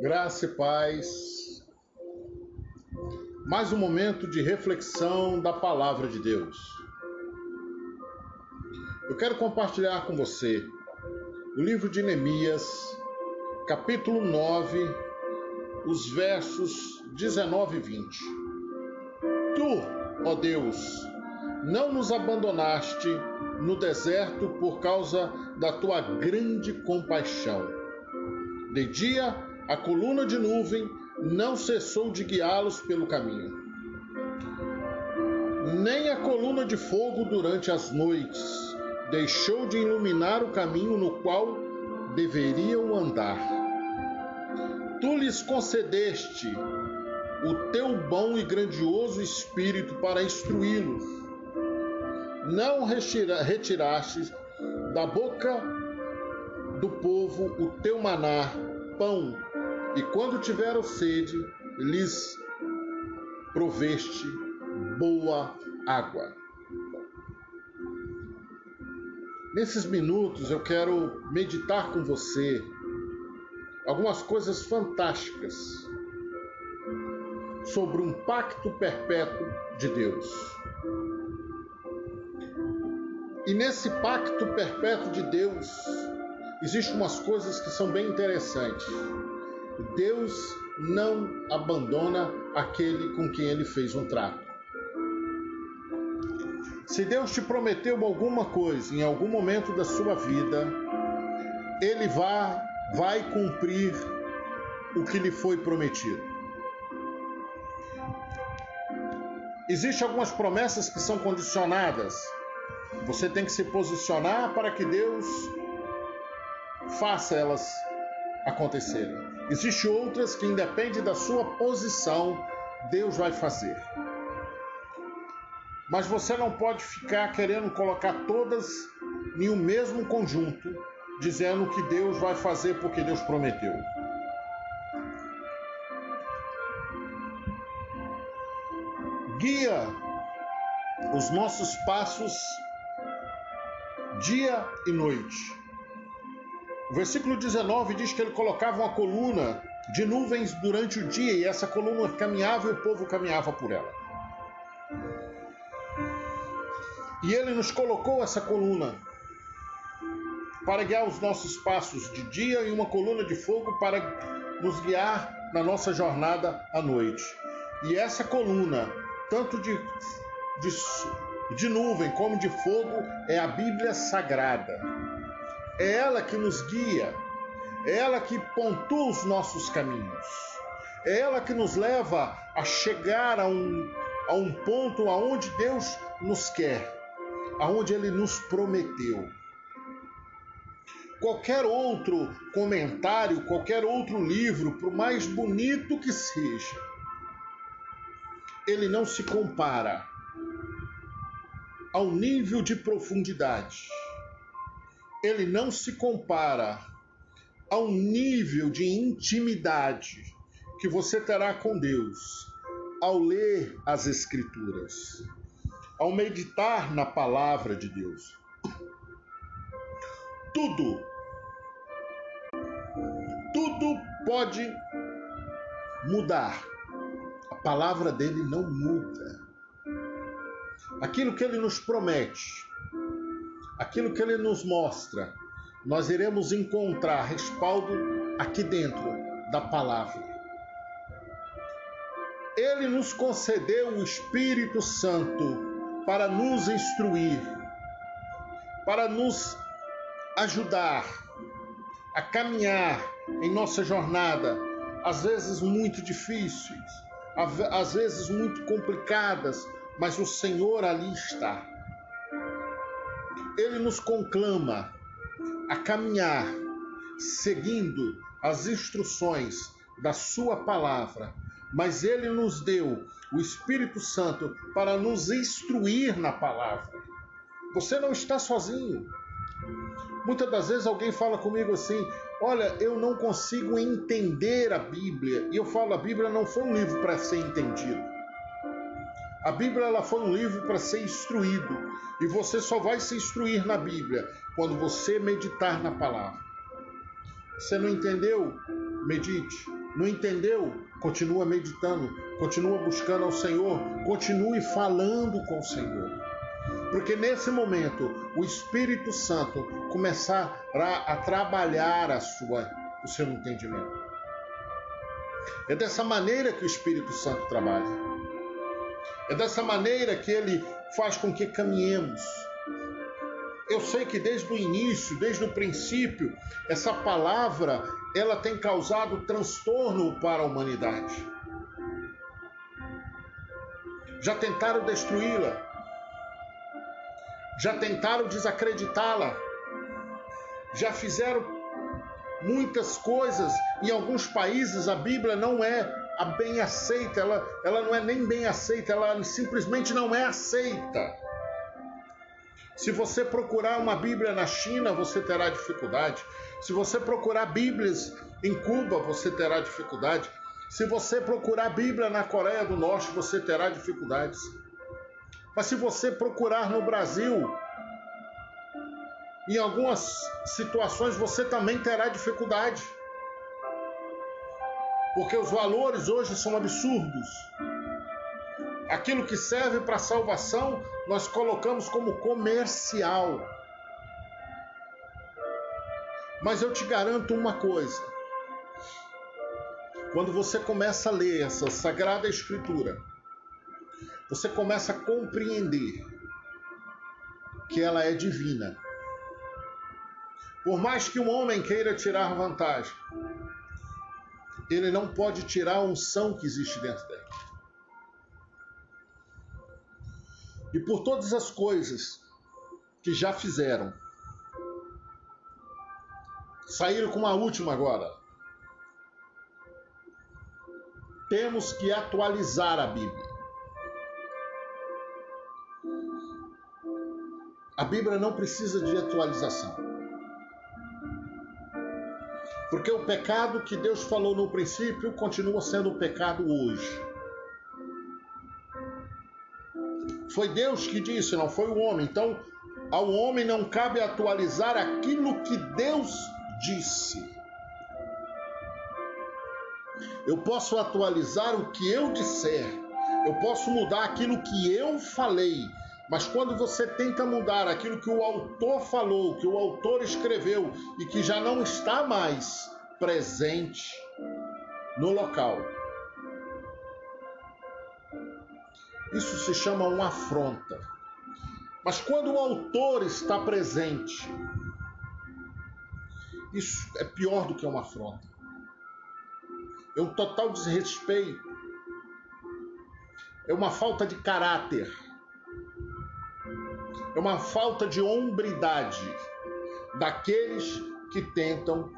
Graça e paz. Mais um momento de reflexão da palavra de Deus. Eu quero compartilhar com você o livro de Neemias, capítulo 9, os versos 19 e 20. Tu, ó Deus, não nos abandonaste no deserto por causa da tua grande compaixão. De dia a coluna de nuvem não cessou de guiá-los pelo caminho. Nem a coluna de fogo durante as noites deixou de iluminar o caminho no qual deveriam andar. Tu lhes concedeste o teu bom e grandioso espírito para instruí-los. Não retiraste da boca do povo o teu maná, pão e quando tiveram sede, lhes proveste boa água. Nesses minutos eu quero meditar com você algumas coisas fantásticas sobre um pacto perpétuo de Deus. E nesse pacto perpétuo de Deus, existem umas coisas que são bem interessantes. Deus não abandona aquele com quem ele fez um trato. Se Deus te prometeu alguma coisa em algum momento da sua vida, ele vai, vai cumprir o que lhe foi prometido. Existem algumas promessas que são condicionadas. Você tem que se posicionar para que Deus faça elas acontecerem. Existem outras que, independe da sua posição, Deus vai fazer. Mas você não pode ficar querendo colocar todas em um mesmo conjunto, dizendo que Deus vai fazer porque Deus prometeu. Guia os nossos passos dia e noite o versículo 19 diz que ele colocava uma coluna de nuvens durante o dia e essa coluna caminhava e o povo caminhava por ela. E ele nos colocou essa coluna para guiar os nossos passos de dia e uma coluna de fogo para nos guiar na nossa jornada à noite. E essa coluna, tanto de, de, de nuvem como de fogo, é a Bíblia Sagrada. É ela que nos guia, é ela que pontua os nossos caminhos, é ela que nos leva a chegar a um, a um ponto aonde Deus nos quer, aonde Ele nos prometeu. Qualquer outro comentário, qualquer outro livro, por mais bonito que seja, ele não se compara ao nível de profundidade ele não se compara ao nível de intimidade que você terá com Deus ao ler as Escrituras, ao meditar na palavra de Deus. Tudo, tudo pode mudar. A palavra dele não muda. Aquilo que ele nos promete, aquilo que ele nos mostra, nós iremos encontrar respaldo aqui dentro da palavra. Ele nos concedeu o Espírito Santo para nos instruir, para nos ajudar a caminhar em nossa jornada, às vezes muito difíceis, às vezes muito complicadas, mas o Senhor ali está ele nos conclama a caminhar seguindo as instruções da Sua palavra, mas Ele nos deu o Espírito Santo para nos instruir na palavra. Você não está sozinho. Muitas das vezes alguém fala comigo assim: Olha, eu não consigo entender a Bíblia. E eu falo: a Bíblia não foi um livro para ser entendido. A Bíblia ela foi um livro para ser instruído, e você só vai se instruir na Bíblia quando você meditar na palavra. Você não entendeu? Medite. Não entendeu? Continua meditando, continua buscando ao Senhor, continue falando com o Senhor. Porque nesse momento o Espírito Santo começará a trabalhar a sua, o seu entendimento. É dessa maneira que o Espírito Santo trabalha. É dessa maneira que ele faz com que caminhemos. Eu sei que desde o início, desde o princípio, essa palavra ela tem causado transtorno para a humanidade. Já tentaram destruí-la. Já tentaram desacreditá-la. Já fizeram muitas coisas. Em alguns países a Bíblia não é a bem aceita, ela, ela não é nem bem aceita, ela simplesmente não é aceita. Se você procurar uma Bíblia na China, você terá dificuldade. Se você procurar Bíblias em Cuba, você terá dificuldade. Se você procurar Bíblia na Coreia do Norte, você terá dificuldades. Mas se você procurar no Brasil, em algumas situações você também terá dificuldade. Porque os valores hoje são absurdos. Aquilo que serve para salvação, nós colocamos como comercial. Mas eu te garanto uma coisa: quando você começa a ler essa sagrada escritura, você começa a compreender que ela é divina. Por mais que um homem queira tirar vantagem, ele não pode tirar a unção que existe dentro dele. E por todas as coisas que já fizeram, saíram com uma última agora. Temos que atualizar a Bíblia. A Bíblia não precisa de atualização. Porque o pecado que Deus falou no princípio continua sendo pecado hoje. Foi Deus que disse, não foi o homem. Então, ao homem não cabe atualizar aquilo que Deus disse. Eu posso atualizar o que eu disser. Eu posso mudar aquilo que eu falei. Mas quando você tenta mudar aquilo que o autor falou, que o autor escreveu e que já não está mais presente no local, isso se chama uma afronta. Mas quando o autor está presente, isso é pior do que uma afronta. É um total desrespeito. É uma falta de caráter é uma falta de hombridade daqueles que tentam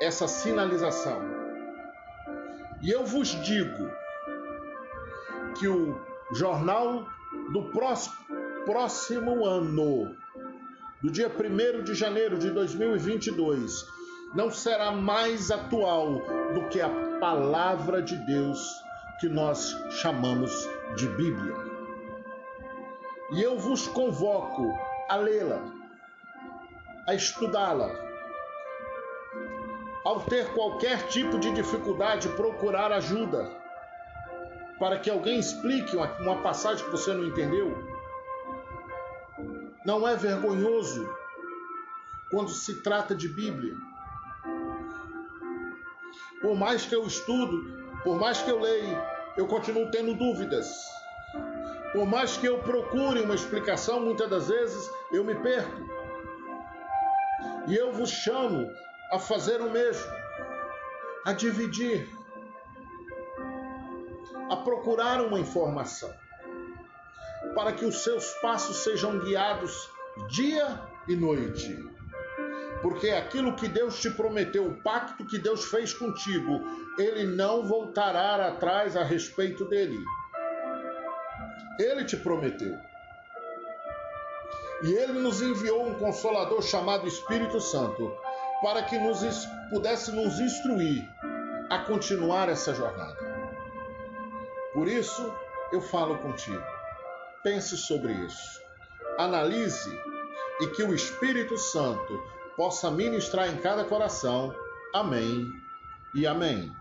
essa sinalização. E eu vos digo que o jornal do próximo, ano, do dia 1 de janeiro de 2022, não será mais atual do que a palavra de Deus que nós chamamos de Bíblia e eu vos convoco a lê-la, a estudá-la. Ao ter qualquer tipo de dificuldade, procurar ajuda para que alguém explique uma, passagem que você não entendeu. Não é vergonhoso quando se trata de Bíblia. Por mais que eu estudo, por mais que eu leia, eu continuo tendo dúvidas. Por mais que eu procure uma explicação, muitas das vezes eu me perco. E eu vos chamo a fazer o mesmo, a dividir, a procurar uma informação, para que os seus passos sejam guiados dia e noite. Porque aquilo que Deus te prometeu, o pacto que Deus fez contigo, ele não voltará atrás a respeito dele. Ele te prometeu. E ele nos enviou um consolador chamado Espírito Santo para que nos pudesse nos instruir a continuar essa jornada. Por isso, eu falo contigo. Pense sobre isso. Analise e que o Espírito Santo possa ministrar em cada coração. Amém e amém.